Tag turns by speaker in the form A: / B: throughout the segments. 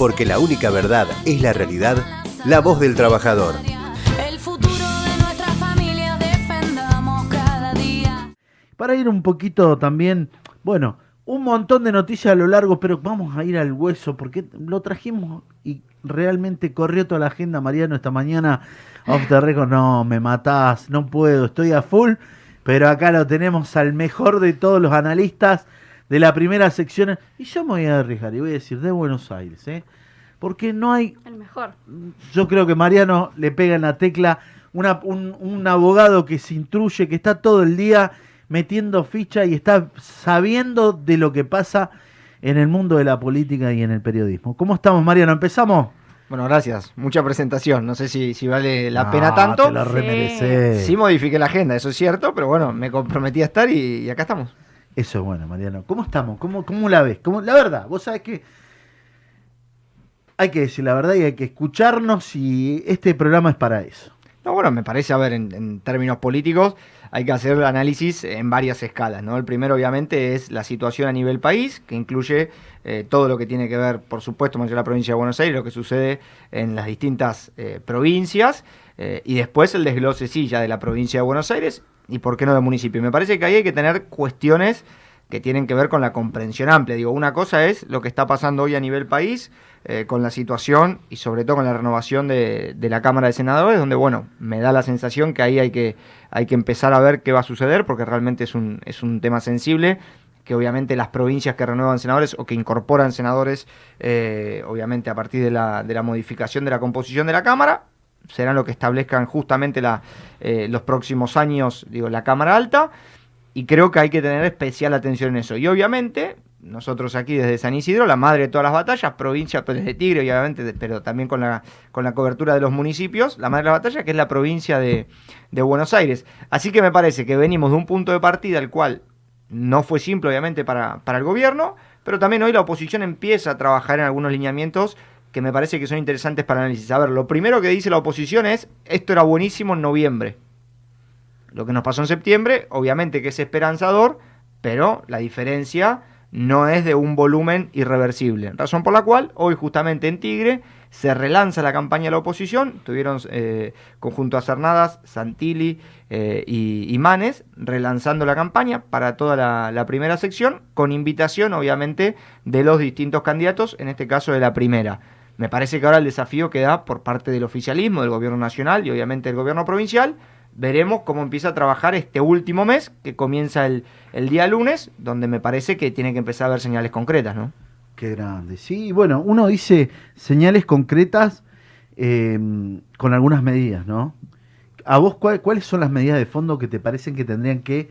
A: porque la única verdad es la realidad, la voz del trabajador.
B: El futuro de nuestra familia defendamos cada día.
C: Para ir un poquito también, bueno, un montón de noticias a lo largo, pero vamos a ir al hueso porque lo trajimos y realmente corrió toda la agenda, Mariano, esta mañana. Off the record, no, me matás, no puedo, estoy a full, pero acá lo tenemos al mejor de todos los analistas de la primera sección. Y yo me voy a arriesgar y voy a decir de Buenos Aires, ¿eh? Porque no hay
D: El mejor.
C: yo creo que Mariano le pega en la tecla una- un, un abogado que se intruye, que está todo el día metiendo ficha y está sabiendo de lo que pasa en el mundo de la política y en el periodismo. ¿Cómo estamos, Mariano? ¿Empezamos?
E: Bueno, gracias. Mucha presentación. No sé si, si vale la pena
C: No,
E: tanto.
C: Te lo remereces.
E: Sí modifiqué la agenda, eso es cierto, pero bueno, me comprometí a estar y, y acá estamos.
C: Eso es bueno, Mariano. ¿Cómo estamos? ¿Cómo, cómo la ves? ¿Cómo, la verdad, vos sabés que hay que decir la verdad y hay que escucharnos y este programa es para eso.
E: No, bueno, me parece, a ver, en, términos políticos hay que hacer análisis en varias escalas, ¿no? El primero, obviamente, es la situación a nivel país, que incluye eh, todo lo que tiene que ver, por supuesto, de la provincia de Buenos Aires, lo que sucede en las distintas eh, provincias, eh, y después el desglose, sí, ya de la provincia de Buenos Aires, y por qué no del municipio. Me parece que ahí hay que tener cuestiones que tienen que ver con la comprensión amplia. Digo, una cosa es lo que está pasando hoy a nivel país, eh, con la situación y sobre todo con la renovación de, de la Cámara de Senadores, donde, bueno, me da la sensación que ahí hay que, hay que empezar a ver qué va a suceder, porque realmente es un, es un tema sensible, que obviamente las provincias que renuevan senadores o que incorporan senadores, eh, obviamente a partir de la, de la modificación de la composición de la Cámara, serán lo que establezcan justamente eh, los próximos años, digo, la Cámara Alta, y creo que hay que tener especial atención en eso. Y obviamente, nosotros aquí desde San Isidro, la madre de todas las batallas, provincia Pérez de Tigre, obviamente, pero también con la, con la cobertura de los municipios, la madre de la batalla, que es la provincia de, de Buenos Aires. Así que me parece que venimos de un punto de partida el cual no fue simple, obviamente, para, para el gobierno, pero también hoy la oposición empieza a trabajar en algunos lineamientos que me parece que son interesantes para análisis. A ver, lo primero que dice la oposición es, esto era buenísimo en noviembre. Lo que nos pasó en septiembre, obviamente que es esperanzador, pero la diferencia no es de un volumen irreversible. Razón por la cual hoy justamente en Tigre se relanza la campaña de la oposición. Tuvieron eh, conjunto a Cernadas, Santilli eh, y, y Manes relanzando la campaña para toda la, la primera sección, con invitación obviamente de los distintos candidatos, en este caso de la primera. Me parece que ahora el desafío queda por parte del oficialismo, del gobierno nacional y obviamente del gobierno provincial. Veremos cómo empieza a trabajar este último mes, que comienza el, el día lunes, donde me parece que tiene que empezar a haber señales concretas, ¿no?
C: Qué grande. Sí, bueno, uno dice señales concretas eh, con algunas medidas, ¿no? ¿A vos cuál- cuáles son las medidas de fondo que te parecen que tendrían que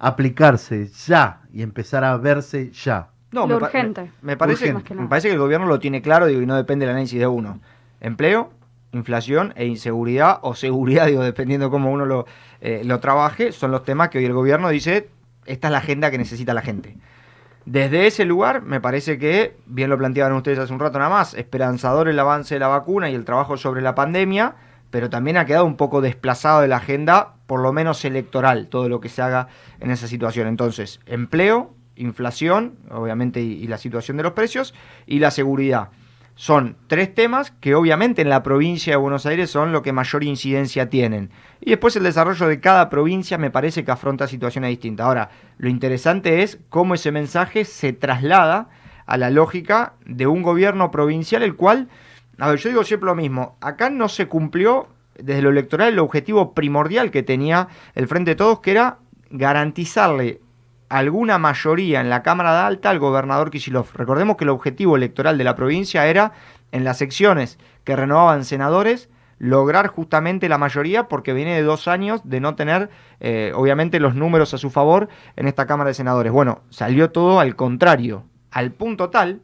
C: aplicarse ya y empezar a verse ya?
E: No,
D: Lo
E: me,
D: urgente.
E: me- me parece,
C: Urgente.
D: Más que
E: me parece que el gobierno lo tiene claro digo, y no depende del análisis de uno. Empleo, inflación e inseguridad, o seguridad, digo, dependiendo cómo uno lo, eh, lo trabaje, son los temas que hoy el gobierno dice, esta es la agenda que necesita la gente. Desde ese lugar, me parece que, bien lo planteaban ustedes hace un rato nada más, esperanzador el avance de la vacuna y el trabajo sobre la pandemia, pero también ha quedado un poco desplazado de la agenda, por lo menos electoral, todo lo que se haga en esa situación. Entonces, empleo, inflación, obviamente, y, la situación de los precios, y la seguridad. Son tres temas que obviamente en la provincia de Buenos Aires son lo que mayor incidencia tienen. Y después el desarrollo de cada provincia me parece que afronta situaciones distintas. Ahora, lo interesante es cómo ese mensaje se traslada a la lógica de un gobierno provincial, el cual, a ver, yo digo siempre lo mismo, acá no se cumplió desde lo electoral el objetivo primordial que tenía el Frente de Todos, que era garantizarle alguna mayoría en la Cámara de Alta al gobernador Kicillof. Recordemos que el objetivo electoral de la provincia era, en las secciones que renovaban senadores, lograr justamente la mayoría porque viene de dos años de no tener, eh, obviamente, los números a su favor en esta Cámara de Senadores. Bueno, salió todo al contrario, al punto tal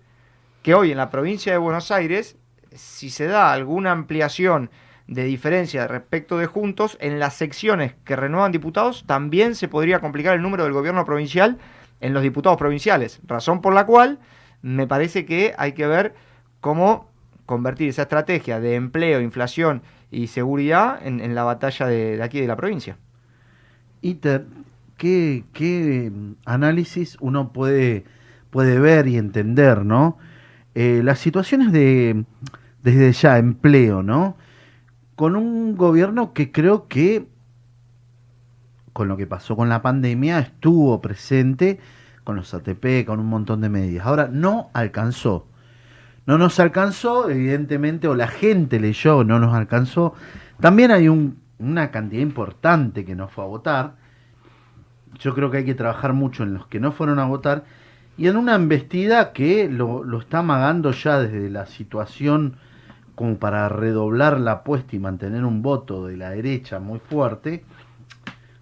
E: que hoy en la provincia de Buenos Aires, si se da alguna ampliación de diferencia respecto de Juntos, en las secciones que renuevan diputados también se podría complicar el número del gobierno provincial en los diputados provinciales, razón por la cual me parece que hay que ver cómo convertir esa estrategia de empleo, inflación y seguridad en, la batalla de, aquí de la provincia.
C: Iter, ¿qué, qué análisis uno puede, puede ver y entender, ¿no? eh, las situaciones de, desde ya, empleo, ¿no? Con un gobierno que creo que, con lo que pasó con la pandemia, estuvo presente con los ATP, con un montón de medidas. Ahora, no alcanzó. No nos alcanzó, evidentemente, o la gente leyó, no nos alcanzó. También hay un, una cantidad importante que no fue a votar. Yo creo que hay que trabajar mucho en los que no fueron a votar y en una embestida que lo, lo está amagando ya desde la situación como para redoblar la apuesta y mantener un voto de la derecha muy fuerte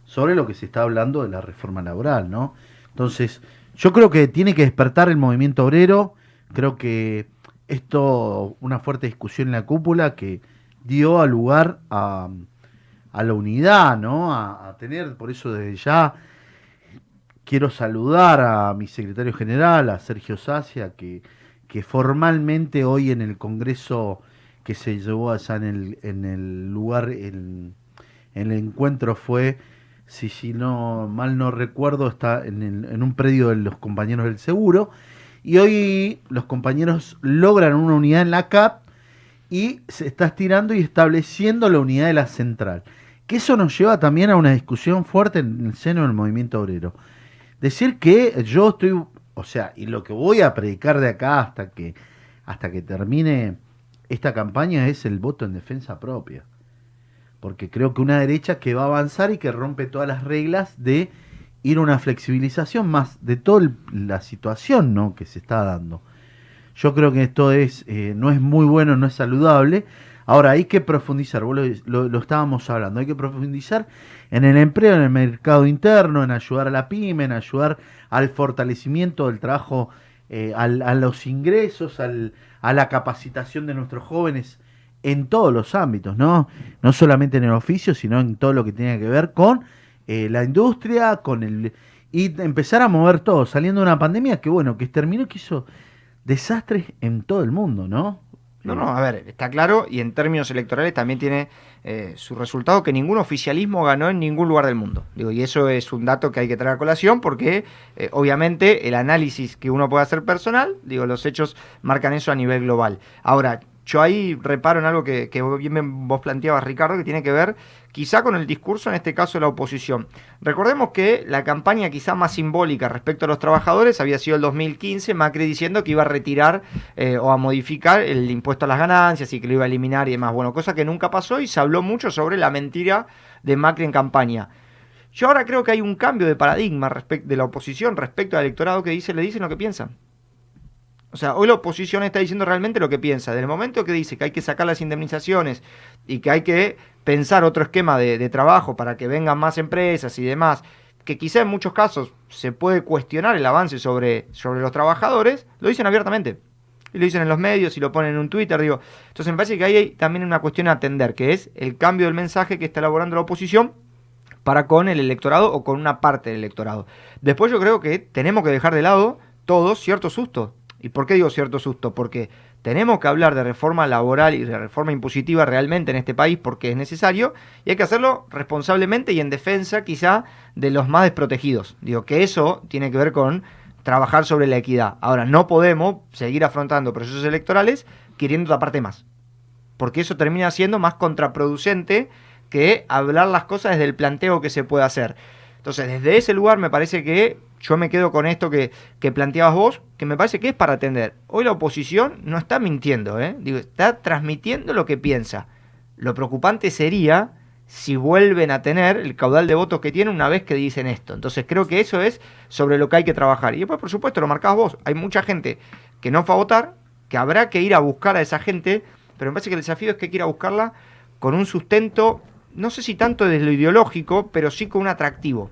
C: sobre lo que se está hablando de la reforma laboral, ¿no? Entonces, yo creo que tiene que despertar el movimiento obrero, creo que esto, una fuerte discusión en la cúpula que dio lugar a, la unidad, ¿no? A, a tener, por eso desde ya quiero saludar a mi secretario general, a Sergio Sacia, que, que formalmente hoy en el Congreso que se llevó allá en el, en el lugar, en, el encuentro fue, si, si no mal no recuerdo, está en, en un predio de los compañeros del seguro. Y hoy los compañeros logran una unidad en la CAP y se está estirando y estableciendo la unidad de la central. Que eso nos lleva también a una discusión fuerte en el seno del movimiento obrero. Decir que yo estoy, o sea, y lo que voy a predicar de acá hasta que, hasta que termine esta campaña es el voto en defensa propia. Porque creo que una derecha que va a avanzar y que rompe todas las reglas de ir a una flexibilización más de toda la situación ¿no? que se está dando. Yo creo que esto es, eh, no es muy bueno, no es saludable. Ahora hay que profundizar, vos lo estábamos hablando, hay que profundizar en el empleo, en el mercado interno, en ayudar a la pyme, en ayudar al fortalecimiento del trabajo, eh, al- a los ingresos, al- a la capacitación de nuestros jóvenes en todos los ámbitos, ¿no? No solamente en el oficio, sino en todo lo que tiene que ver con eh, la industria, con el y empezar a mover todo, saliendo de una pandemia que bueno, que terminó que hizo desastres en todo el mundo, ¿no?
E: No, no, a ver, está claro y en términos electorales también tiene eh, su resultado que ningún oficialismo ganó en ningún lugar del mundo. Digo, y eso es un dato que hay que traer a colación porque eh, obviamente el análisis que uno puede hacer personal, digo, los hechos marcan eso a nivel global. Ahora, yo ahí reparo en algo que, bien vos planteabas, Ricardo, que tiene que ver quizá con el discurso, en este caso de la oposición. Recordemos que la campaña quizá más simbólica respecto a los trabajadores había sido el 2015, Macri diciendo que iba a retirar eh, o a modificar el impuesto a las ganancias y que lo iba a eliminar y demás. Bueno, cosa que nunca pasó y se habló mucho sobre la mentira de Macri en campaña. Yo ahora creo que hay un cambio de paradigma de la oposición respecto al electorado que dice, le dicen lo que piensan. O sea, hoy la oposición está diciendo realmente lo que piensa. Desde el momento que dice que hay que sacar las indemnizaciones y que hay que pensar otro esquema de, trabajo para que vengan más empresas y demás, que quizá en muchos casos se puede cuestionar el avance sobre, sobre los trabajadores, lo dicen abiertamente. Y lo dicen en los medios y lo ponen en un Twitter, digo. Entonces me parece que ahí hay también una cuestión a atender, que es el cambio del mensaje que está elaborando la oposición para con el electorado o con una parte del electorado. Después yo creo que tenemos que dejar de lado todos ciertos sustos. ¿Y por qué digo cierto susto? Porque tenemos que hablar de reforma laboral y de reforma impositiva realmente en este país porque es necesario y hay que hacerlo responsablemente y en defensa quizá de los más desprotegidos. Digo que eso tiene que ver con trabajar sobre la equidad. Ahora, no podemos seguir afrontando procesos electorales queriendo tapar temas. Porque eso termina siendo más contraproducente que hablar las cosas desde el planteo que se puede hacer. Entonces, desde ese lugar me parece que yo me quedo con esto que, que planteabas vos, que me parece que es para atender. Hoy la oposición no está mintiendo, ¿eh? Está transmitiendo lo que piensa. Lo preocupante sería si vuelven a tener el caudal de votos que tienen una vez que dicen esto. Entonces creo que eso es sobre lo que hay que trabajar. Y después, por supuesto, lo marcabas vos. Hay mucha gente que no fue a votar, que habrá que ir a buscar a esa gente, pero me parece que el desafío es que hay que ir a buscarla con un sustento, no sé si tanto desde lo ideológico, pero sí con un atractivo.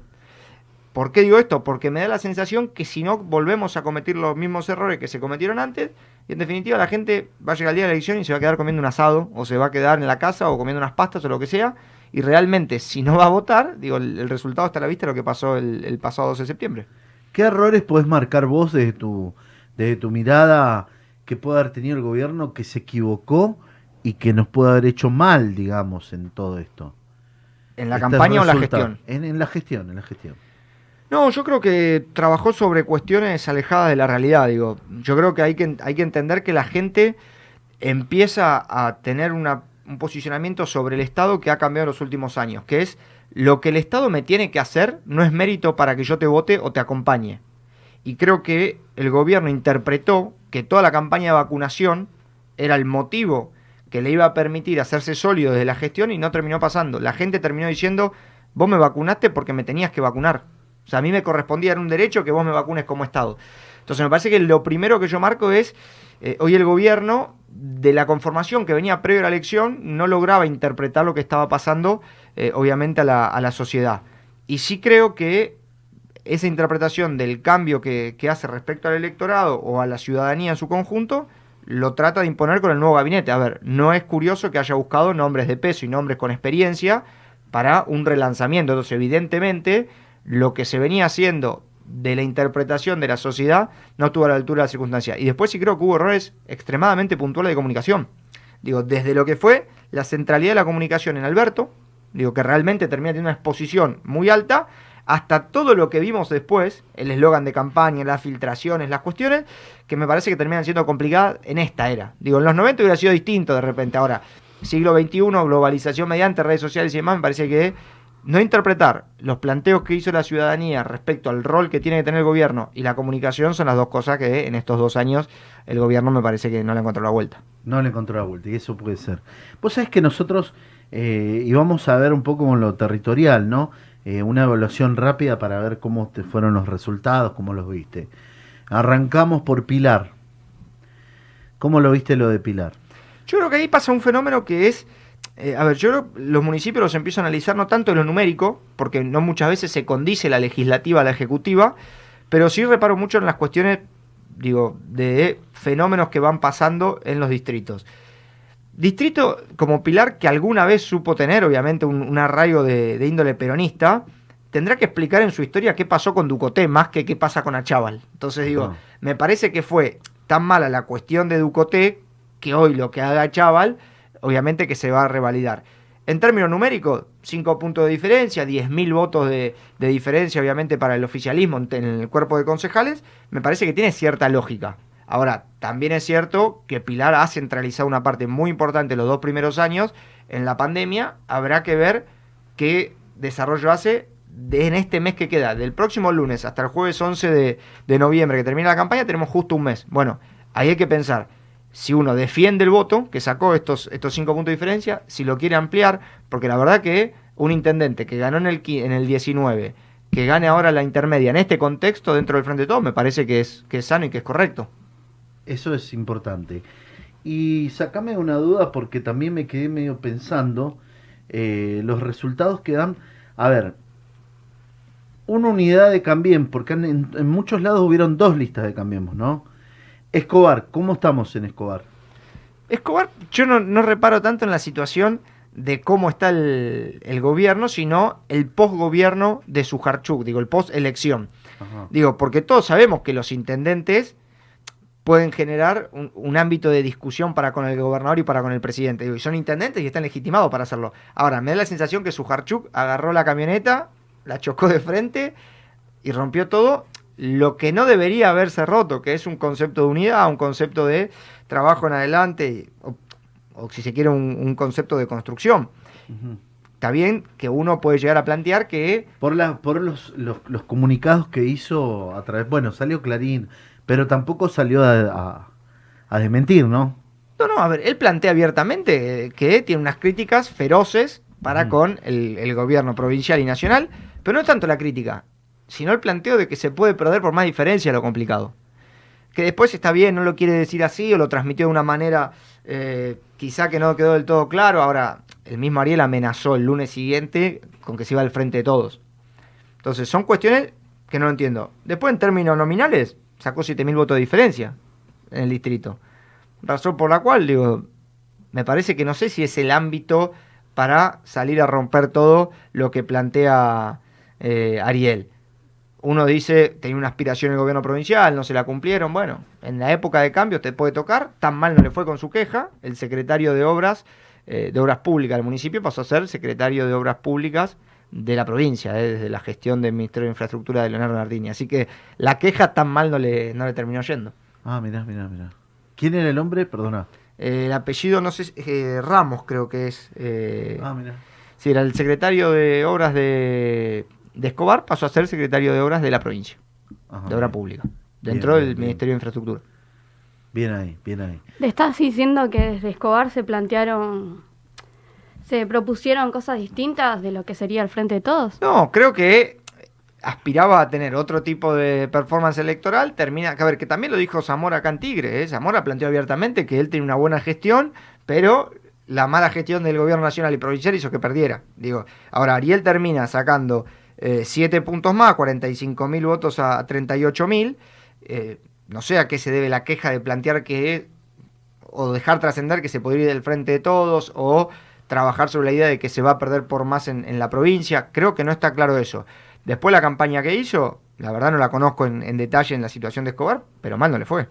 E: ¿Por qué digo esto? Porque me da la sensación que si no volvemos a cometer los mismos errores que se cometieron antes, y en definitiva la gente va a llegar el día de la elección y se va a quedar comiendo un asado, o se va a quedar en la casa, o comiendo unas pastas, o lo que sea, y realmente si no va a votar, digo, el, el resultado está a la vista de lo que pasó el, el pasado 12 de septiembre.
C: ¿Qué errores podés marcar vos desde tu, desde tu mirada que puede haber tenido el gobierno que se equivocó y que nos puede haber hecho mal, digamos, en todo esto?
E: ¿En la
C: Este
E: campaña o en la gestión?
C: En, en la gestión, en la gestión.
E: No, yo creo que trabajó sobre cuestiones alejadas de la realidad, digo. Yo creo que hay que, hay que entender que la gente empieza a tener una- un posicionamiento sobre el Estado que ha cambiado en los últimos años, que es lo que el Estado me tiene que hacer no es mérito para que yo te vote o te acompañe. Y creo que el gobierno interpretó que toda la campaña de vacunación era el motivo que le iba a permitir hacerse sólido desde la gestión y no terminó pasando. La gente terminó diciendo, vos me vacunaste porque me tenías que vacunar. O sea, a mí me correspondía, era un derecho que vos me vacunes como Estado. Entonces me parece que lo primero que yo marco es, eh, hoy el gobierno, de la conformación que venía previo a la elección, no lograba interpretar lo que estaba pasando, eh, obviamente, a la, a la sociedad. Y sí creo que esa interpretación del cambio que, que hace respecto al electorado o a la ciudadanía en su conjunto, lo trata de imponer con el nuevo gabinete. A ver, no es curioso que haya buscado nombres de peso y nombres con experiencia para un relanzamiento. Entonces, evidentemente, lo que se venía haciendo de la interpretación de la sociedad no estuvo a la altura de la circunstancia. Y después sí creo que hubo errores extremadamente puntuales de comunicación. Digo, desde lo que fue la centralidad de la comunicación en Alberto, digo que realmente termina teniendo una exposición muy alta, hasta todo lo que vimos después, el eslogan de campaña, las filtraciones, las cuestiones, que me parece que terminan siendo complicadas en esta era. Digo, en los 90 hubiera sido distinto de repente. Ahora, siglo XXI, globalización mediante redes sociales y demás, me parece que no interpretar los planteos que hizo la ciudadanía respecto al rol que tiene que tener el gobierno y la comunicación son las dos cosas que en estos dos años el gobierno me parece que no le encontró la vuelta.
C: No le encontró la vuelta, y eso puede ser. Vos sabés que nosotros eh, íbamos a ver un poco con lo territorial, ¿no? Eh, una evaluación rápida para ver cómo te fueron los resultados, cómo los viste. Arrancamos por Pilar. ¿Cómo lo viste lo de Pilar?
E: Yo creo que ahí pasa un fenómeno que es, eh, a ver, yo los municipios los empiezo a analizar no tanto en lo numérico, porque no muchas veces se condice la legislativa a la ejecutiva, pero sí reparo mucho en las cuestiones, digo, de fenómenos que van pasando en los distritos. Distrito como Pilar, que alguna vez supo tener, obviamente, un, un arraigo de, de índole peronista, tendrá que explicar en su historia qué pasó con Ducoté más que qué pasa con Achával. Entonces digo, me parece que fue tan mala la cuestión de Ducoté que hoy lo que haga Achával, obviamente que se va a revalidar. En términos numéricos, 5 puntos de diferencia, 10.000 votos de, diferencia, obviamente, para el oficialismo en, el cuerpo de concejales, me parece que tiene cierta lógica. Ahora, también es cierto que Pilar ha centralizado una parte muy importante los dos primeros años. En la pandemia habrá que ver qué desarrollo hace en este mes que queda. Del próximo lunes hasta el jueves 11 de, de noviembre que termina la campaña, tenemos justo un mes. Bueno, ahí hay que pensar si uno defiende el voto, que sacó estos, estos cinco puntos de diferencia, si lo quiere ampliar, porque la verdad que un intendente que ganó en el, en el 19, que gane ahora la intermedia en este contexto dentro del Frente de Todos, me parece que es, que es sano y que es correcto.
C: Eso es importante. Y sacame una duda porque también me quedé medio pensando eh, los resultados que dan. A ver, una unidad de Cambien, porque en, en muchos lados hubieron dos listas de Cambiemos, ¿no? Escobar, ¿cómo estamos en Escobar?
E: Escobar, yo no, no reparo tanto en la situación de cómo está el, el gobierno, sino el post-gobierno de Sujarchuk, digo, el post-elección. Digo, porque todos sabemos que los intendentes pueden generar un, un ámbito de discusión para con el gobernador y para con el presidente. Digo, y son intendentes y están legitimados para hacerlo. Ahora, me da la sensación que Sujarchuk agarró la camioneta, la chocó de frente y rompió todo lo que no debería haberse roto, que es un concepto de unidad, un concepto de trabajo en adelante, o, o si se quiere, un, un concepto de construcción. Está bien que uno puede llegar a plantear que
C: Por, la, por los, los, los comunicados que hizo a través. Bueno, salió Clarín, pero tampoco salió a, a, a desmentir, ¿no?
E: No, no, a ver, él plantea abiertamente eh, que tiene unas críticas feroces para con el, el gobierno provincial y nacional, pero no es tanto la crítica, sino el planteo de que se puede perder por más diferencia lo complicado. Que después está bien, no lo quiere decir así o lo transmitió de una manera eh, quizá que no quedó del todo claro. Ahora, el mismo Ariel amenazó el lunes siguiente con que se iba al frente de todos. Entonces, son cuestiones que no entiendo. Después, en términos nominales, sacó 7.000 votos de diferencia en el distrito. Razón por la cual, digo, me parece que no sé si es el ámbito para salir a romper todo lo que plantea eh, Ariel. Uno dice, tenía una aspiración el gobierno provincial, no se la cumplieron. Bueno, en la época de cambio te puede tocar, tan mal no le fue con su queja. El secretario de Obras, eh, de Obras Públicas del municipio pasó a ser secretario de Obras Públicas de la provincia, eh, desde la gestión del Ministerio de Infraestructura de Leonardo Nardini. Así que la queja tan mal no le, no le terminó yendo.
C: Ah, mirá, mirá, mirá. ¿Quién era el hombre? Perdona.
E: Eh, el apellido, no sé, Ramos creo que es.
C: Ah, mirá.
E: Sí, era el secretario de Obras de, de Escobar, pasó a ser secretario de Obras de la provincia,
C: Ajá,
E: de Obra
C: bien.
E: Pública, dentro
C: bien,
E: del
C: bien.
E: Ministerio de Infraestructura.
C: Bien ahí, bien ahí.
D: Le estás diciendo que desde Escobar se plantearon, se propusieron cosas distintas de lo que sería el Frente de Todos.
E: No, creo que aspiraba a tener otro tipo de performance electoral, termina, que a ver, que también lo dijo Zamora acá en Tigre, ¿eh? Zamora planteó abiertamente que él tiene una buena gestión, pero la mala gestión del gobierno nacional y provincial hizo que perdiera. Digo, ahora Ariel termina sacando 7 puntos más, 45 mil votos a 38 mil, eh, no sé a qué se debe la queja de plantear que, o dejar trascender que se podría ir del frente de todos, o trabajar sobre la idea de que se va a perder por más en, en la provincia. Creo que no está claro eso. Después la campaña que hizo, la verdad no la conozco en, en detalle en la situación de Escobar, pero mal no le fue.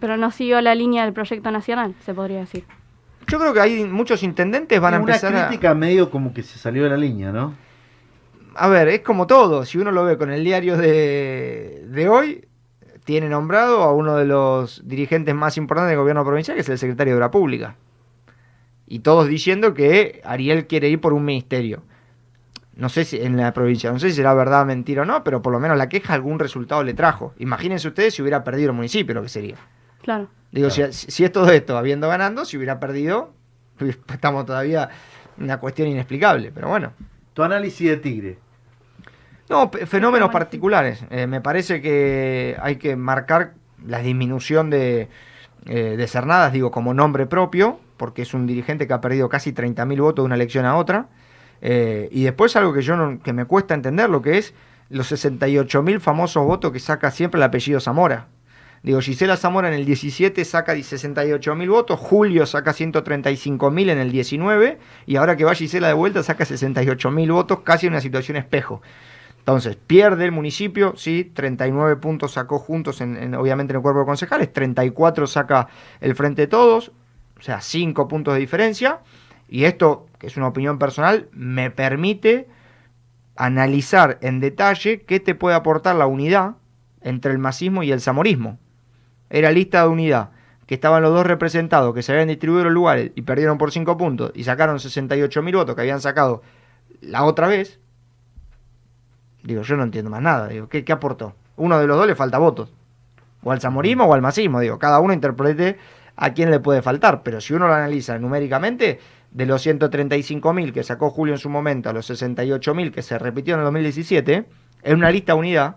D: Pero no siguió la línea del proyecto nacional, se podría decir.
E: Yo creo que hay muchos intendentes van a
C: Una
E: empezar a...
C: crítica medio como que se salió de la línea, ¿no?
E: A ver, es como todo. Si uno lo ve con el diario de, de hoy, tiene nombrado a uno de los dirigentes más importantes del gobierno provincial, que es el secretario de Obra Pública. Y todos diciendo que Ariel quiere ir por un ministerio. No sé si en la provincia, no sé si será verdad, mentira o no, pero por lo menos la queja algún resultado le trajo. Imagínense ustedes si hubiera perdido el municipio, lo que sería.
D: Claro.
E: Digo, si, si es todo esto habiendo ganando, si hubiera perdido, pues, estamos todavía en una cuestión inexplicable. Pero bueno.
C: Tu análisis de Tigre.
E: No, fenómenos particulares. Eh, me parece que hay que marcar la disminución de, eh, de Cernadas, digo, como nombre propio, porque es un dirigente que ha perdido casi 30.000 votos de una elección a otra. Eh, y después algo que yo no- que me cuesta entender, lo que es los 68.000 famosos votos que saca siempre el apellido Zamora. Digo, Gisela Zamora en el 17 saca 68.000 votos, Julio saca 135.000 en el 19, y ahora que va Gisela de vuelta saca 68.000 votos, casi en una situación espejo. Entonces, pierde el municipio, sí, 39 puntos sacó juntos, en, en- obviamente en el cuerpo de concejales, 34 saca el Frente de Todos, o sea, 5 puntos de diferencia, y esto, que es una opinión personal, me permite analizar en detalle qué te puede aportar la unidad entre el masismo y el zamorismo. Era lista de unidad, que estaban los dos representados, que se habían distribuido los lugares y perdieron por 5 puntos, y sacaron 68.000 votos que habían sacado la otra vez, Digo, yo no entiendo más nada. Digo, ¿qué, qué aportó? Uno de los dos le falta votos. O al zamorismo o al masismo. Digo, cada uno interprete a quién le puede faltar. Pero si uno lo analiza numéricamente, de los 135.000 que sacó Julio en su momento a los 68.000 que se repitió en el 2017, en una lista unidad,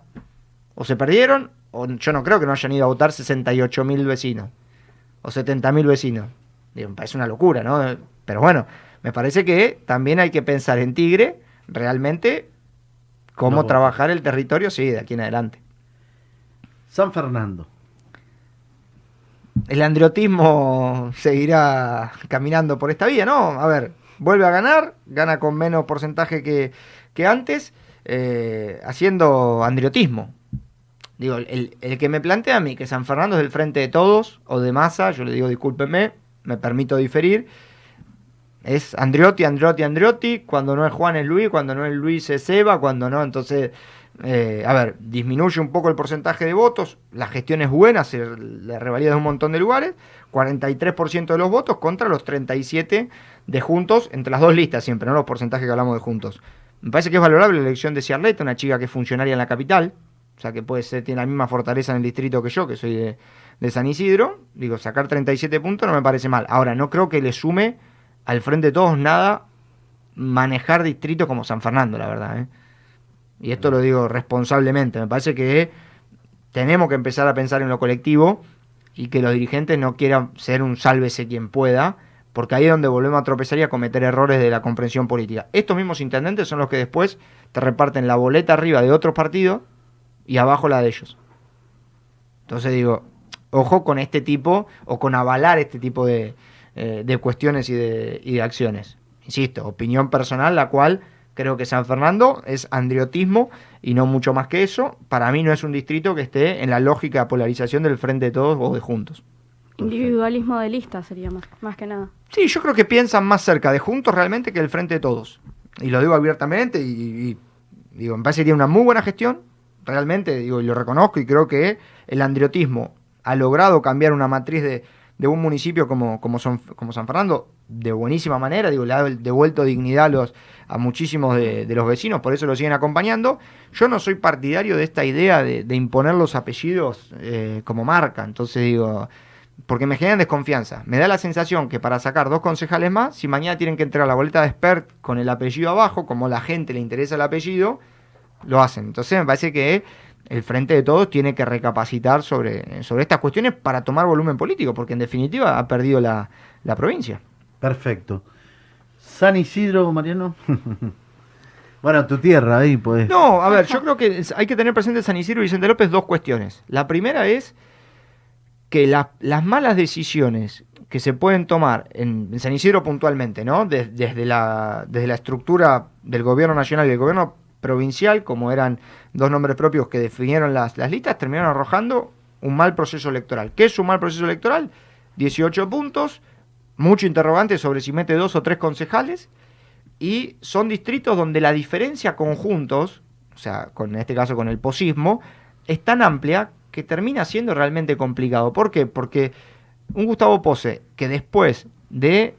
E: o se perdieron, o yo no creo que no hayan ido a votar 68.000 vecinos. O 70.000 vecinos. Digo, me parece una locura, ¿no? Pero bueno, me parece que también hay que pensar en Tigre realmente cómo
C: No.
E: trabajar el territorio, sí, de aquí en adelante.
C: San Fernando.
E: El andriotismo seguirá caminando por esta vía, ¿no? A ver, vuelve a ganar, gana con menos porcentaje que, que antes, eh, haciendo andriotismo. Digo, el, el que me plantea a mí que San Fernando es del frente de todos o de masa, yo le digo discúlpeme, me permito diferir. Es Andriotti, Andriotti, Andriotti. Cuando no es Juan es Luis, cuando no es Luis es Seba, cuando no, entonces, eh, a ver, disminuye un poco el porcentaje de votos. La gestión es buena, se le revalida de un montón de lugares. 43% de los votos contra los 37 de Juntos, entre las dos listas siempre, ¿no? Los porcentajes que hablamos de Juntos. Me parece que es valorable la elección de Ciarleta, una chica que es funcionaria en la capital. O sea, que puede ser, tiene la misma fortaleza en el distrito que yo, que soy de, San Isidro. Digo, sacar 37 puntos no me parece mal. Ahora, no creo que le sume al frente de todos nada manejar distritos como San Fernando, la verdad. ¿eh? Y esto lo digo responsablemente. Me parece que tenemos que empezar a pensar en lo colectivo y que los dirigentes no quieran ser un sálvese quien pueda, porque ahí es donde volvemos a tropezar y a cometer errores de la comprensión política. Estos mismos intendentes son los que después te reparten la boleta arriba de otros partidos y abajo la de ellos. Entonces digo, ojo con este tipo o con avalar este tipo de, eh, de cuestiones y de, y de acciones. Insisto, opinión personal, la cual creo que San Fernando es andriotismo y no mucho más que eso. Para mí no es un distrito que esté en la lógica de polarización del frente de todos o de juntos.
D: Individualismo de lista sería más, más que nada.
E: Sí, yo creo que piensan más cerca de juntos realmente que del frente de todos. y lo digo abiertamente, y, y digo, me parece que tiene una muy buena gestión, realmente, digo, y lo reconozco, y creo que el andriotismo ha logrado cambiar una matriz de, de un municipio como, como, Son- como San Fernando de buenísima manera, digo, le ha devuelto dignidad a, los, a muchísimos de, de los vecinos, por eso lo siguen acompañando. Yo no soy partidario de esta idea de, imponer los apellidos eh, como marca, entonces digo, porque me generan desconfianza. Me da la sensación que para sacar dos concejales más, si mañana tienen que entregar la boleta de expert con el apellido abajo, como la gente le interesa el apellido, lo hacen. Entonces me parece que el Frente de Todos tiene que recapacitar sobre, sobre estas cuestiones para tomar volumen político, porque en definitiva ha perdido la, la provincia.
C: Perfecto. San Isidro, Mariano. bueno, tu tierra ahí, pues.
E: No, a ver, yo creo que hay que tener presente en San Isidro y Vicente López dos cuestiones. La primera es que la- las malas decisiones que se pueden tomar en, en San Isidro puntualmente, ¿no? Des- desde, la, desde la estructura del gobierno nacional y el gobierno provincial, como eran dos nombres propios que definieron las, listas, terminaron arrojando un mal proceso electoral. ¿Qué es un mal proceso electoral? 18 puntos, mucho interrogante sobre si mete dos o tres concejales, y son distritos donde la diferencia conjuntos, o sea, en este caso con el posismo, es tan amplia que termina siendo realmente complicado. ¿Por qué? Porque un Gustavo Pose, que después de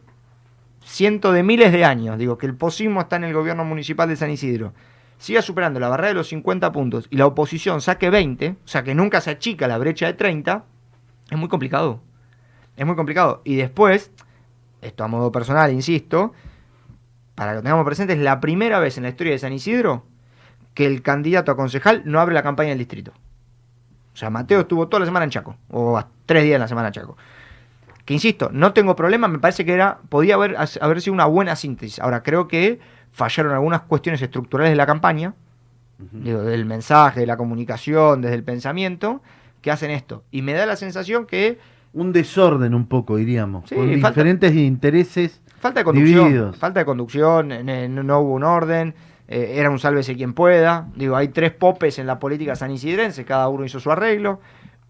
E: cientos de miles de años, digo, que el posismo está en el gobierno municipal de San Isidro, siga superando la barrera de los 50 puntos y la oposición saque 20, o sea, que nunca se achica la brecha de 30, es muy complicado. Es muy complicado. Y después, esto a modo personal, insisto, para que lo tengamos presente, es la primera vez en la historia de San Isidro que el candidato a concejal no abre la campaña del distrito. O sea, Mateo estuvo toda la semana en Chaco, o tres días en la semana en Chaco. Que insisto, no tengo problema, me parece que era, podía haber, haber sido una buena síntesis. Ahora, creo que fallaron algunas cuestiones estructurales de la campaña, digo, del mensaje, de la comunicación, desde el pensamiento, que hacen esto. Y me da la sensación que
C: Un desorden un poco, diríamos.
E: Sí,
C: con
E: falta-
C: diferentes intereses.
E: Falta de conducción.
C: Divididos.
E: Falta de conducción, no, no hubo un orden, eh, era un sálvese quien pueda. Digo, hay tres popes en la política sanisidrense, cada uno hizo su arreglo.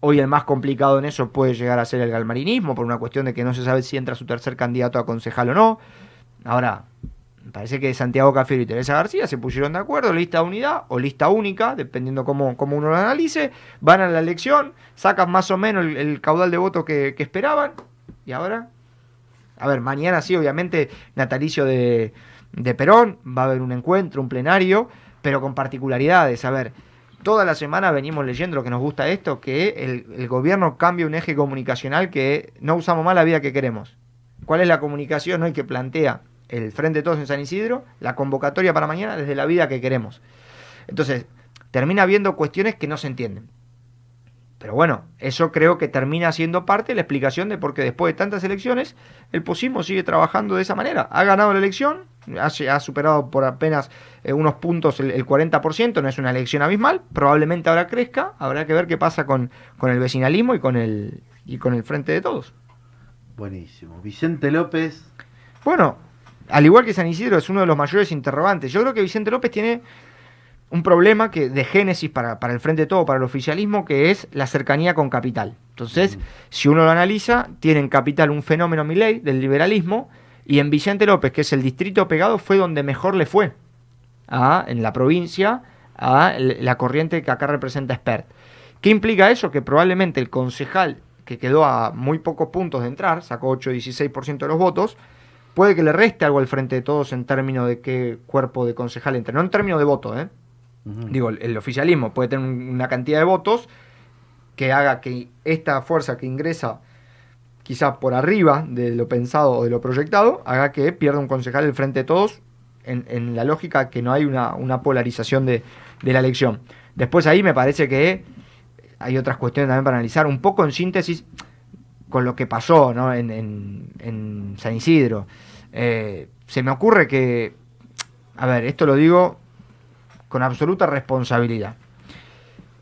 E: Hoy el más complicado en eso puede llegar a ser el galmarinismo, por una cuestión de que no se sabe si entra su tercer candidato a concejal o no. Ahora, parece que Santiago Cafiero y Teresa García se pusieron de acuerdo, lista de unidad o lista única, dependiendo cómo, cómo uno lo analice. Van a la elección, sacan más o menos el, caudal de votos que, esperaban. Y ahora, a ver, mañana sí, obviamente, natalicio de, de Perón, va a haber un encuentro, un plenario, pero con particularidades. A ver, toda la semana venimos leyendo lo que nos gusta esto, que el, el gobierno cambia un eje comunicacional que no usamos más la vida que queremos. ¿Cuál es la comunicación hoy que plantea el Frente de Todos en San Isidro? La convocatoria para mañana desde la vida que queremos. Entonces, termina habiendo cuestiones que no se entienden. Pero bueno, eso creo que termina siendo parte de la explicación de por qué después de tantas elecciones el posismo sigue trabajando de esa manera. Ha ganado la elección, ha, superado por apenas eh, unos puntos el, el 40%, no es una elección abismal, probablemente ahora crezca, habrá que ver qué pasa con, con el vecinalismo y con el, y con el frente de todos.
C: Buenísimo. Vicente López.
E: Bueno, al igual que San Isidro es uno de los mayores interrogantes, yo creo que Vicente López tiene un problema que de génesis para, para el frente de todo, para el oficialismo, que es la cercanía con capital. Entonces, si uno lo analiza, tiene en capital un fenómeno Milei del liberalismo, y en Vicente López, que es el distrito pegado, fue donde mejor le fue a, en la provincia a la corriente que acá representa Expert. ¿Qué implica eso? Que probablemente el concejal que quedó a muy pocos puntos de entrar, sacó 8 16% de los votos, puede que le reste algo al frente de todos en términos de qué cuerpo de concejal entre. No en términos de voto, ¿eh? Digo, el, el oficialismo puede tener un- una cantidad de votos que haga que esta fuerza que ingresa quizás por arriba de lo pensado o de lo proyectado, haga que pierda un concejal el frente de todos en, en la lógica que no hay una, una polarización de, de la elección. Después ahí me parece que hay otras cuestiones también para analizar, un poco en síntesis con lo que pasó ¿no? en, en- en San Isidro. Eh, se me ocurre que, a ver, esto lo digo con absoluta responsabilidad.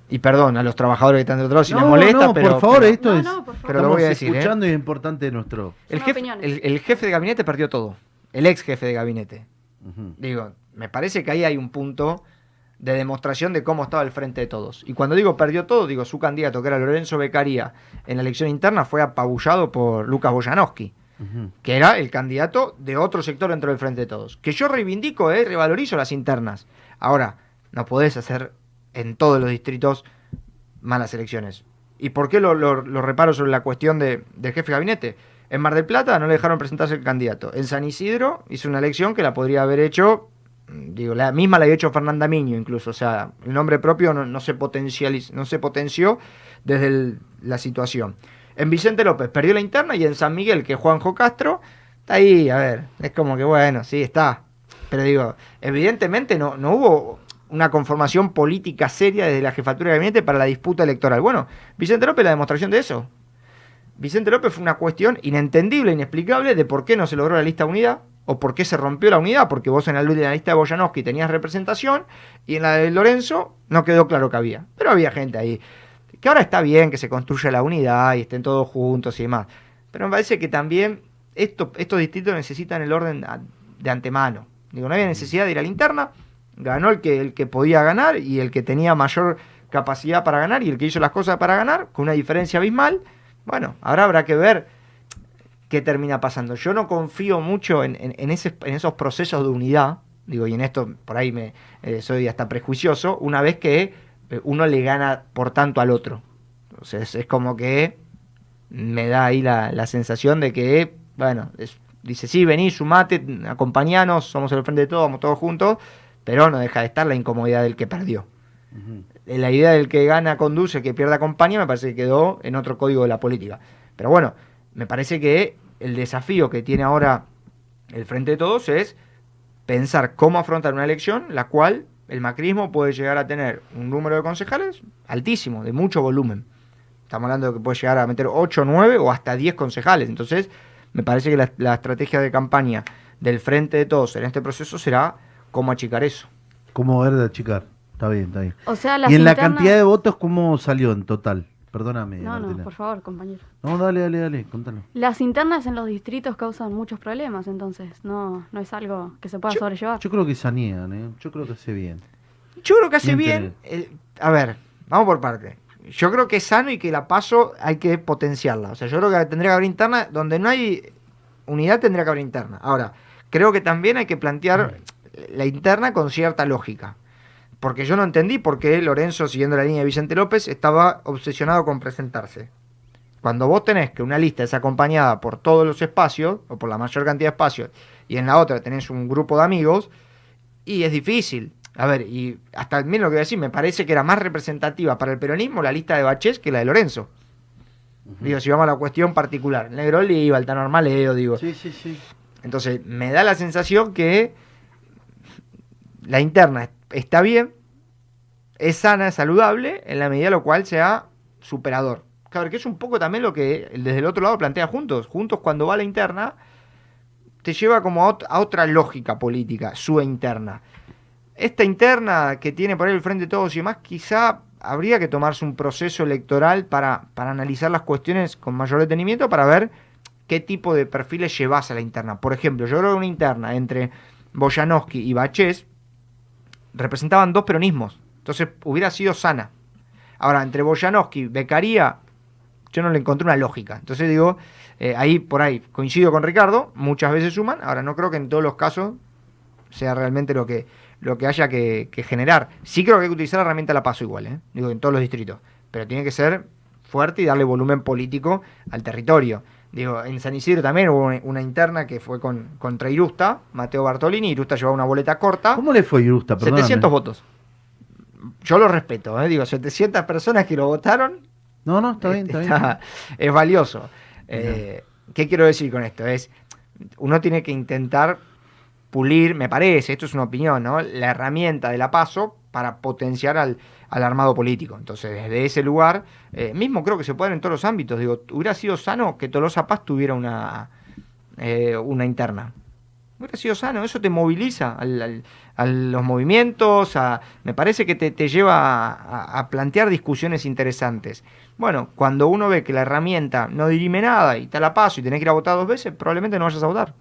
E: Y perdón a los trabajadores que están de otro lado si les
C: No,
E: molesta,
C: no,
E: pero,
C: por favor,
E: pero-
C: esto
D: No,
C: es.
D: no, por favor.
E: Pero lo voy a
C: estamos
E: decir, ¿eh?
C: escuchando y es importante nuestro.
E: el, jefe, el, el jefe de gabinete perdió todo. El ex jefe de gabinete. Digo, me parece que ahí hay un punto de demostración de cómo estaba el frente de todos. Y cuando digo perdió todo, digo, su candidato, que era Lorenzo Beccaria, en la elección interna fue apabullado por Lucas Boyanowski. Que era el candidato de otro sector dentro del Frente de Todos. Que yo reivindico, eh, revalorizo las internas. Ahora, no podés hacer en todos los distritos malas elecciones. ¿Y por qué lo, reparo sobre la cuestión de- del jefe de gabinete? En Mar del Plata no le dejaron presentarse el candidato. En San Isidro hizo una elección que la podría haber hecho, mm, digo, la misma la había hecho Fernanda Miño incluso. O sea, el nombre propio no, se, potencializ- no se potenció desde la situación. En Vicente López perdió la interna y en San Miguel, que Juanjo Castro, está ahí, a ver, es como que bueno, sí, está. Pero digo, evidentemente no, no hubo una conformación política seria desde la jefatura de gabinete para la disputa electoral. Bueno, Vicente López la demostración de eso. Vicente López fue una cuestión inentendible, inexplicable de por qué no se logró la lista unidad o por qué se rompió la unidad, porque vos en la, en la lista de Boyanowski tenías representación y en la de Lorenzo no quedó claro que había. Pero había gente ahí. Que ahora está bien que se construya la unidad y estén todos juntos y demás. Pero me parece que también esto, estos distritos necesitan el orden de antemano. Digo, no había necesidad de ir a la interna. Ganó el que, el que podía ganar y el que tenía mayor capacidad para ganar y el que hizo las cosas para ganar, con una diferencia abismal. Bueno, ahora habrá que ver qué termina pasando. Yo no confío mucho en, esos procesos de unidad, digo, y en esto por ahí me eh, soy hasta prejuicioso, una vez que uno le gana por tanto al otro. Entonces es como que me da ahí la, la sensación de que, bueno, es- dice, sí, vení, sumate, acompañanos, somos el frente de todos, vamos todos juntos, pero no deja de estar la incomodidad del que perdió. Eh, La idea del que gana conduce, que pierde acompaña, me parece que quedó en otro código de la política. Pero bueno, me parece que el desafío que tiene ahora el Frente de Todos es pensar cómo afrontar una elección, la cual el macrismo puede llegar a tener un número de concejales altísimo, de mucho volumen. Estamos hablando de que puede llegar a meter 8, 9 o hasta 10 concejales. Entonces, me parece que la, la estrategia de campaña del Frente de Todos en este proceso será cómo achicar eso.
C: ¿Cómo ver de achicar? Está bien, está bien.
D: O sea, las
C: ¿Y en la cantidad de votos cómo salió en total? Perdóname,
D: No, no, por favor, compañero.
C: No, dale, dale, dale, contalo.
D: Las internas en los distritos causan muchos problemas, entonces no, no es algo que se pueda sobrellevar.
C: Yo creo que sanean, ¿eh? Yo creo que hace bien.
E: Yo creo que hace bien. eh, a ver, vamos por parte. Yo creo que es sano y que la paso hay que potenciarla. O sea, yo creo que tendría que haber interna. Donde no hay unidad, tendría que haber interna. Ahora, creo que también hay que plantear la interna con cierta lógica. Porque yo no entendí por qué Lorenzo, siguiendo la línea de Vicente López, estaba obsesionado con presentarse. Cuando vos tenés que una lista es acompañada por todos los espacios, o por la mayor cantidad de espacios, y en la otra tenés un grupo de amigos, y es difícil. A ver, y hasta miren lo que voy a decir, me parece que era más representativa para el peronismo la lista de Bachés que la de Lorenzo. Digo, si vamos a la cuestión particular. Negro Oliva, el Tan Maleo, digo.
C: Sí, sí, sí.
E: Entonces, me da la sensación que la interna está bien, es sana, es saludable, en la medida de lo cual sea superador. Claro, que es un poco también lo que desde el otro lado plantea Juntos. Juntos, cuando va a la interna, te lleva como a, ot- a otra lógica política, su interna. Esta interna que tiene por ahí el Frente de Todos y demás, quizá habría que tomarse un proceso electoral para, para analizar las cuestiones con mayor detenimiento, para ver qué tipo de perfiles llevas a la interna. Por ejemplo, yo creo que una interna entre Boyanowski y Bachés representaban dos peronismos. Entonces hubiera sido sana. Ahora, entre Boyanowski y Becaría, yo no le encontré una lógica. Entonces digo, eh, ahí por ahí coincido con Ricardo, muchas veces suman. Ahora, no creo que en todos los casos sea realmente lo que, lo que haya que, generar. Sí creo que hay que utilizar la herramienta la paso igual, ¿eh? digo, en todos los distritos. Pero tiene que ser fuerte y darle volumen político al territorio. Digo, en San Isidro también hubo una, una interna que fue con, contra Irusta, Mateo Bartolini. Irusta llevaba una boleta corta.
C: ¿Cómo le fue Irusta? Perdóname.
E: 700 votos. Yo lo respeto, ¿eh? digo, 700 personas que lo votaron
C: No, no, está bien, está bien.
E: está- es valioso. Eh, ¿Qué quiero decir con esto? Es, uno tiene que intentar pulir, me parece, esto es una opinión, ¿no? La herramienta de la paso para potenciar al, al armado político. Entonces, desde ese lugar, eh, mismo creo que se puede en todos los ámbitos. Digo, hubiera sido sano que Tolosa Paz tuviera una, eh, una interna. Hubiera sido sano, eso te moviliza a los movimientos, me parece que te, lleva a, a- a plantear discusiones interesantes. Bueno, cuando uno ve que la herramienta no dirime nada y te la paso y tenés que ir a votar dos veces, probablemente no vayas a votar.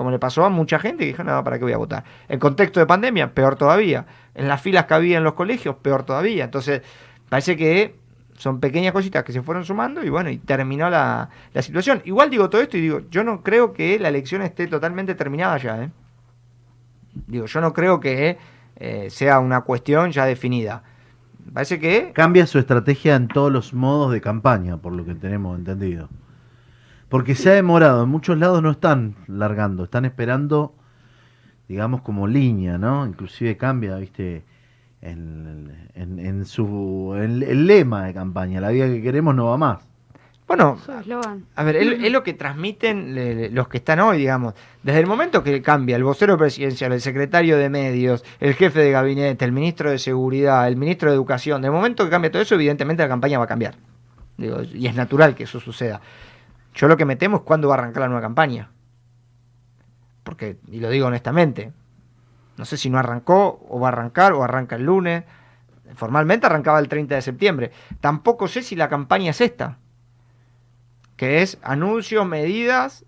E: Como le pasó a mucha gente que dijo, no, ¿para qué voy a votar? En contexto de pandemia, peor todavía. En las filas que había en los colegios, peor todavía. Entonces, parece que Son pequeñas cositas que se fueron sumando y bueno, y terminó la, la situación. Igual digo todo esto y digo, yo no creo que la elección esté totalmente terminada ya, ¿eh? Digo, yo no creo que eh, sea una cuestión ya definida. Parece que
C: Cambia su estrategia en todos los modos de campaña, por lo que tenemos entendido. Porque se ha demorado, en muchos lados no están largando, están esperando, digamos, como línea, ¿no? Inclusive cambia, viste, en, en- en su en el lema de campaña, la vida que queremos no va más.
E: Bueno, a ver, es, es lo que transmiten le- le- los que están hoy, digamos. Desde el momento que cambia el vocero presidencial, el secretario de medios, el jefe de gabinete, el ministro de seguridad, el ministro de educación, del momento que cambia todo eso, evidentemente la campaña va a cambiar. Digo, y es natural que eso suceda. Yo lo que me temo es cuándo va a arrancar la nueva campaña. Porque, y lo digo honestamente, no sé si no arrancó o va a arrancar o arranca el lunes. Formalmente arrancaba el 30 de septiembre. Tampoco sé si la campaña es esta que es anuncios, medidas,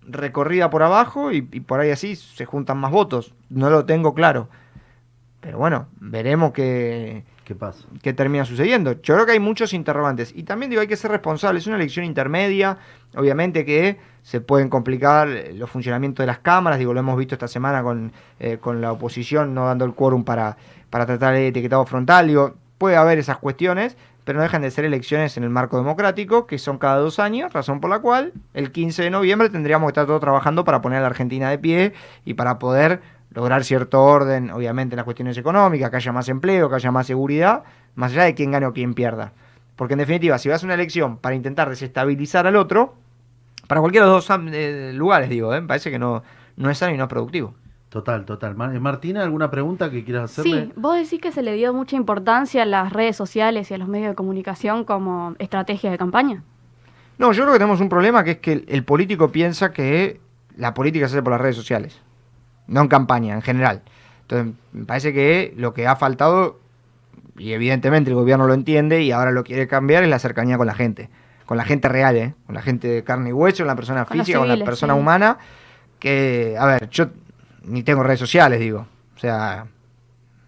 E: recorrida por abajo y, y por ahí así se juntan más votos. No lo tengo claro. Pero bueno, veremos qué,
C: ¿Qué pasa?
E: qué termina sucediendo. Yo creo que hay muchos interrogantes. Y también digo, hay que ser responsables. Es una elección intermedia. Obviamente que se pueden complicar eh, los funcionamientos de las cámaras. Digo, lo hemos visto esta semana con, eh, con la oposición no dando el quórum para, para tratar el etiquetado frontal. Digo, puede haber esas cuestiones, pero no dejan de ser elecciones en el marco democrático, que son cada dos años, razón por la cual el 15 de noviembre tendríamos que estar todos trabajando para poner a la Argentina de pie y para poder lograr cierto orden, obviamente en las cuestiones económicas, que haya más empleo, que haya más seguridad, más allá de quién gane o quién pierda. Porque en definitiva, si vas a una elección para intentar desestabilizar al otro, para cualquiera de los dos am- eh, lugares, digo, ¿eh? me parece que no, no es sano y no es productivo.
C: Total, total. Mar- Martina, ¿alguna pregunta que quieras hacerle?
D: Sí, vos decís que se le dio mucha importancia a las redes sociales y a los medios de comunicación como estrategia de campaña.
E: No, yo creo que tenemos un problema que es que el, el político piensa que la política se hace por las redes sociales, no en campaña, en general. Entonces, me parece que lo que ha faltado, y evidentemente el gobierno lo entiende y ahora lo quiere cambiar, es la cercanía con la gente. Con la gente real, ¿eh? Con la gente de carne y hueso, con la persona
D: Con
E: física, con la persona
D: sí.
E: humana. Que, a ver, yo ni tengo redes sociales, digo. O sea,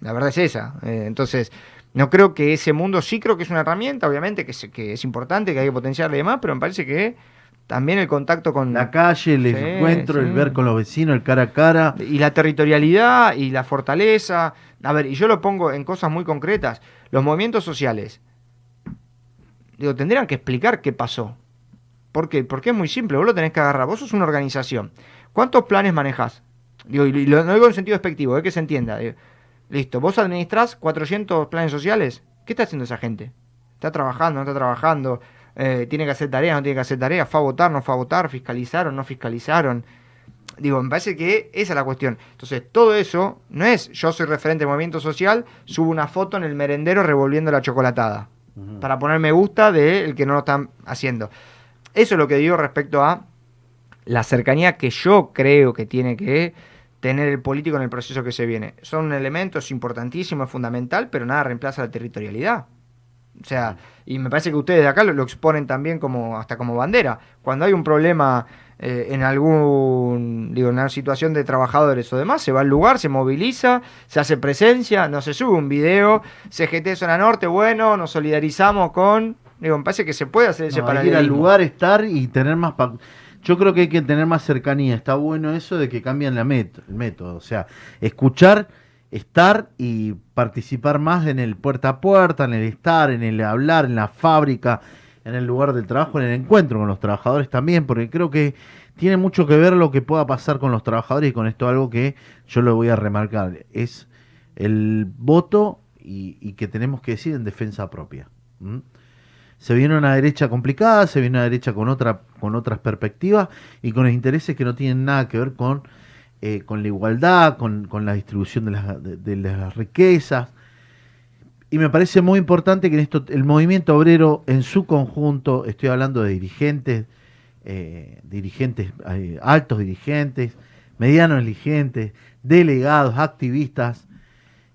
E: la verdad es esa. Eh, entonces, no creo que ese mundo, sí creo que es una herramienta, obviamente, que es, que es importante, que hay que potenciarle y demás, pero me parece que también el contacto con
C: La calle, el
E: Sí,
C: encuentro, el ver con los vecinos, el cara a cara.
E: y la territorialidad y la fortaleza. A ver, y yo lo pongo en cosas muy concretas. Los movimientos sociales. Digo, tendrían que explicar qué pasó. ¿Por qué? Porque es muy simple, vos lo tenés que agarrar. Vos sos una organización. ¿Cuántos planes manejás? Digo, y lo, no digo en sentido despectivo, es que se entienda. Digo, listo, vos administrás 400 planes sociales. ¿Qué está haciendo esa gente? ¿Está trabajando, no está trabajando? Eh, ¿Tiene que hacer tareas, no tiene que hacer tareas? ¿Fue a votar, no fue a votar? ¿Fiscalizaron, no fiscalizaron? Digo, me parece que esa es la cuestión. Entonces, todo eso no es yo soy referente de movimiento social, subo una foto en el merendero revolviendo la chocolatada. Para poner me gusta del que no lo están haciendo. Eso es lo que digo respecto a la cercanía que yo creo que tiene que tener el político en el proceso que se viene. Son elementos importantísimos, fundamental, pero nada reemplaza la territorialidad. O sea, y me parece que ustedes de acá lo, lo exponen también como hasta como bandera. Cuando hay un problema eh, en algún, digo, en una situación de trabajadores o demás, se va al lugar, se moviliza, se hace presencia, no se sube un video, CGT Zona Norte, bueno, nos solidarizamos con, digo, me parece que se puede hacer ese
C: No, hay que ir al lugar, estar y tener más... pa- Yo creo que hay que tener más cercanía. Está bueno eso de que cambian la met- el método. O sea, escuchar, estar y participar más en el puerta a puerta, en el estar, en el hablar, en la fábrica, en el lugar del trabajo, en el encuentro con los trabajadores también, porque creo que tiene mucho que ver lo que pueda pasar con los trabajadores y con esto algo que yo lo voy a remarcar. Es el voto y, que tenemos que decir en defensa propia. Se viene una derecha complicada, se viene una derecha con otra, con otras perspectivas y con intereses que no tienen nada que ver con, eh, con la igualdad, con, con la distribución de las, de- las riquezas. Y me parece muy importante que en esto el movimiento obrero en su conjunto, estoy hablando de dirigentes, eh, dirigentes, eh, altos dirigentes, medianos dirigentes, delegados, activistas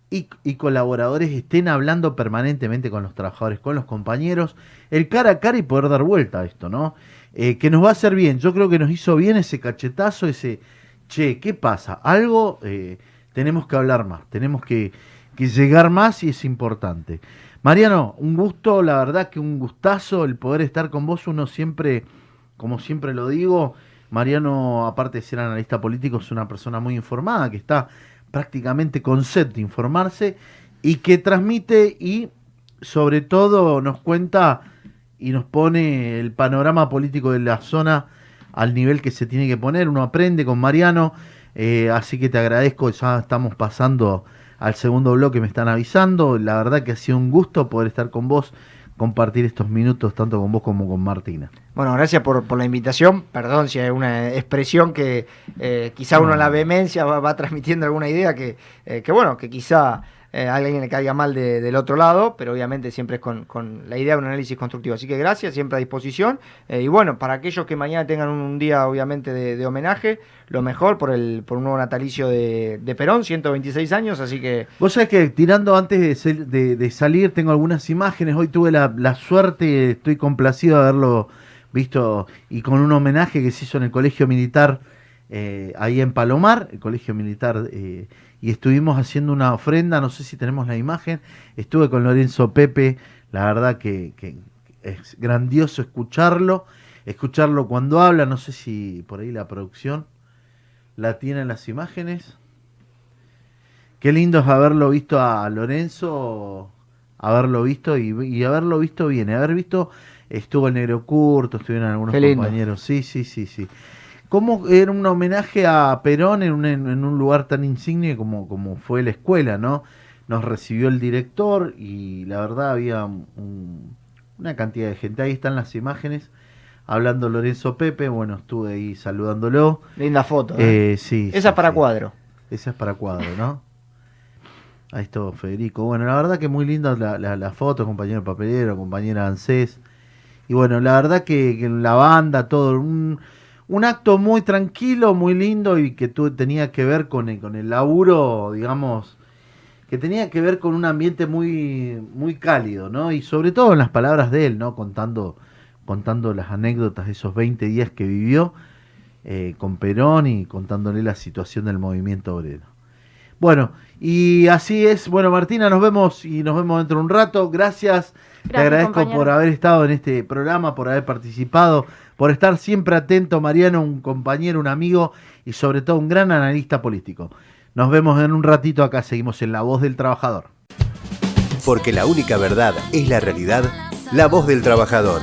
C: y, y colaboradores estén hablando permanentemente con los trabajadores, con los compañeros, el cara a cara y poder dar vuelta a esto, ¿no? Que nos va a hacer bien. Yo creo que nos hizo bien ese cachetazo, ese, che, ¿qué pasa? Algo eh, tenemos que hablar más, tenemos que, que llegar más y es importante. Mariano, un gusto, la verdad que un gustazo el poder estar con vos. Uno siempre, como siempre lo digo, Mariano, aparte de ser analista político, es una persona muy informada, que está prácticamente con sed de informarse y que transmite y sobre todo nos cuenta y nos pone el panorama político de la zona al nivel que se tiene que poner. Uno aprende con Mariano, eh, así que te agradezco, ya estamos pasando al segundo bloque, me están avisando. La verdad que ha sido un gusto poder estar con vos, compartir estos minutos tanto con vos como con Martina.
E: Bueno, gracias por, por la invitación. Perdón si hay una expresión que eh, quizá uno en la vehemencia va, va transmitiendo alguna idea que, eh, que bueno, que quizá eh, alguien le caiga mal de- del otro lado, pero obviamente siempre es con, la idea de un análisis constructivo. Así que gracias, siempre a disposición. Eh, y bueno, para aquellos que mañana tengan un, día obviamente de, homenaje, lo mejor por un nuevo natalicio de, de Perón, 126 años, así que
C: Vos sabés que tirando antes de, sal- de- de salir tengo algunas imágenes. Hoy tuve la, suerte, estoy complacido de haberlo visto y con un homenaje que se hizo en el Colegio Militar eh, ahí en Palomar, el Colegio Militar, y estuvimos haciendo una ofrenda, no sé si tenemos la imagen, estuve con Lorenzo Pepe, la verdad que, que es grandioso escucharlo, escucharlo cuando habla, no sé si por ahí la producción la tiene en las imágenes. Qué lindo es haberlo visto a Lorenzo, haberlo visto y, y haberlo visto bien, haber visto, estuvo el Negro Curto, estuvieron algunos compañeros, sí, sí, sí, sí. ¿Cómo era un homenaje a Perón en un, en, un lugar tan insigne como, como fue la escuela, ¿no? Nos recibió el director y la verdad había un- una cantidad de gente. Ahí están las imágenes, hablando Lorenzo Pepe, bueno, estuve ahí saludándolo.
E: linda foto. ¿eh?
C: Eh, sí,
E: Esa
C: sí,
E: para
C: sí.
E: cuadro.
C: Esa es para cuadro, ¿no? Ahí está Federico. Bueno, la verdad que muy linda la, la, la foto, compañero papelero, compañera ANSES. Y bueno, la verdad que, que la banda, todo, un, un acto muy tranquilo, muy lindo y que tú, tenía que ver con el, con el laburo, digamos, que tenía que ver con un ambiente muy, muy cálido, ¿no? Y sobre todo en las palabras de él, ¿no? Contando, contando las anécdotas de esos 20 días que vivió eh, con Perón y contándole la situación del movimiento obrero. Bueno, y así es. Bueno, Martina, nos vemos y nos vemos dentro de un rato. Gracias. Te agradezco
D: compañero.
C: por haber estado en este programa, por haber participado, por estar siempre atento, Mariano, un compañero, un amigo y sobre todo un gran analista político. Nos vemos en un ratito acá, seguimos en La Voz del Trabajador.
A: Porque la única verdad es la realidad, la voz del trabajador.